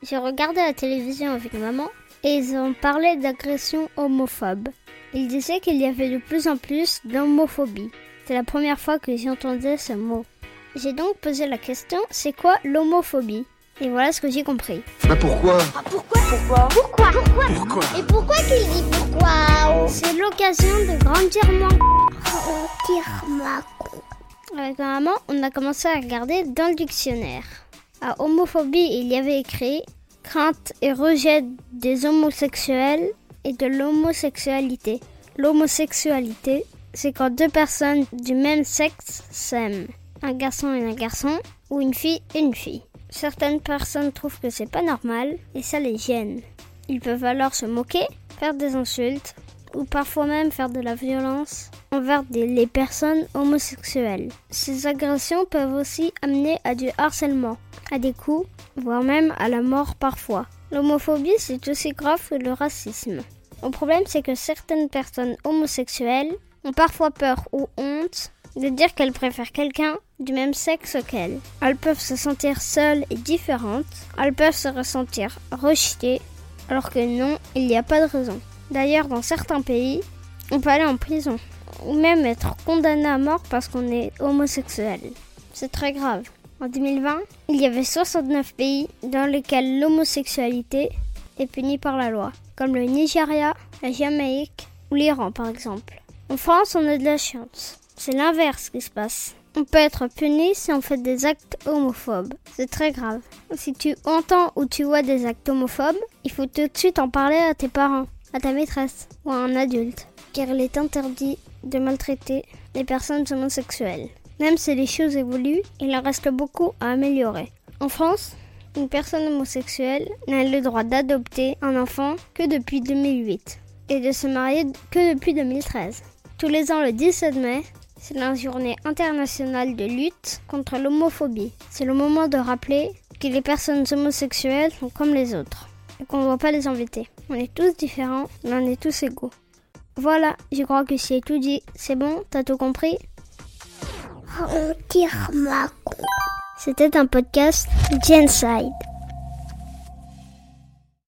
J'ai regardé la télévision avec maman et ils ont parlé d'agression homophobe. Ils disaient qu'il y avait de plus en plus d'homophobie. C'est la première fois que j'entendais ce mot. J'ai donc posé la question, c'est quoi l'homophobie? Et voilà ce que j'ai compris. Mais pourquoi? Pourquoi? Pourquoi? Pourquoi? Pourquoi? Et pourquoi qu'il dit pourquoi? C'est l'occasion de grandir moins. Tire ma Avec ma maman, on a commencé à regarder dans le dictionnaire. À homophobie, il y avait écrit crainte et rejet des homosexuels et de l'homosexualité. L'homosexualité, c'est quand deux personnes du même sexe s'aiment. Un garçon et un garçon, ou une fille et une fille. Certaines personnes trouvent que c'est pas normal et ça les gêne. Ils peuvent alors se moquer, faire des insultes ou parfois même faire de la violence envers les personnes homosexuelles. Ces agressions peuvent aussi amener à du harcèlement, à des coups, voire même à la mort parfois. L'homophobie, c'est aussi grave que le racisme. Le problème, c'est que certaines personnes homosexuelles ont parfois peur ou honte de dire qu'elles préfèrent quelqu'un du même sexe qu'elles. Elles peuvent se sentir seules et différentes. Elles peuvent se ressentir rejetées, alors que non, il n'y a pas de raison. D'ailleurs, dans certains pays, on peut aller en prison ou même être condamné à mort parce qu'on est homosexuel. C'est très grave. En 2020, il y avait 69 pays dans lesquels l'homosexualité est punie par la loi, comme le Nigeria, la Jamaïque ou l'Iran par exemple. En France, on a de la chance. C'est l'inverse qui se passe. On peut être puni si on fait des actes homophobes. C'est très grave. Si tu entends ou tu vois des actes homophobes, il faut tout de suite en parler à tes parents, à ta maîtresse ou à un adulte. Car il est interdit de maltraiter les personnes homosexuelles. Même si les choses évoluent, il en reste beaucoup à améliorer. En France, une personne homosexuelle n'a le droit d'adopter un enfant que depuis 2008 et de se marier que depuis 2013. Tous les ans, le 17 mai, c'est la journée internationale de lutte contre l'homophobie. C'est le moment de rappeler que les personnes homosexuelles sont comme les autres et qu'on ne doit pas les embêter. On est tous différents, mais on est tous égaux. Voilà, je crois que c'est tout dit. C'est bon, t'as tout compris? C'était un podcast Genside.